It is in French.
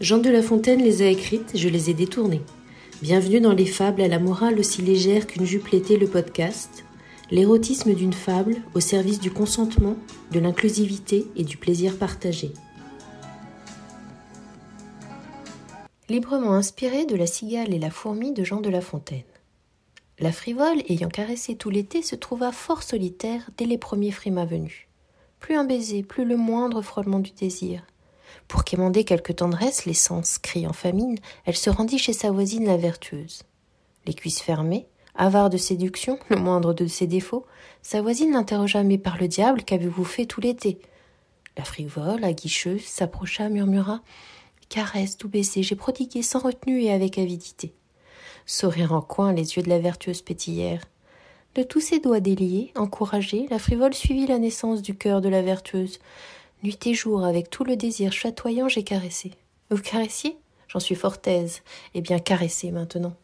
Jean de La Fontaine les a écrites, je les ai détournées. Bienvenue dans les fables à la morale aussi légère qu'une jupe l'était le podcast. L'érotisme d'une fable au service du consentement, de l'inclusivité et du plaisir partagé. Librement inspiré de La cigale et la fourmi de Jean de La Fontaine. La frivole, ayant caressé tout l'été, se trouva fort solitaire dès les premiers frimas venus. Plus un baiser, plus le moindre frôlement du désir. Pour quémander quelque tendresse, les sens criant famine, elle se rendit chez sa voisine la vertueuse. Les cuisses fermées, avare de séduction, le moindre de ses défauts, sa voisine l'interrogea Mais par le diable, qu'avez-vous fait tout l'été? La frivole, aguicheuse, s'approcha, murmura Caresse, tout baiser, j'ai prodigué sans retenue et avec avidité. Sourire en coin, les yeux de la vertueuse pétillèrent. De tous ses doigts déliés, encouragée, la frivole suivit la naissance du cœur de la vertueuse. Nuit et jour, avec tout le désir chatoyant, j'ai caressé. Vous caressiez? J'en suis fort aise. Eh bien, caressez maintenant.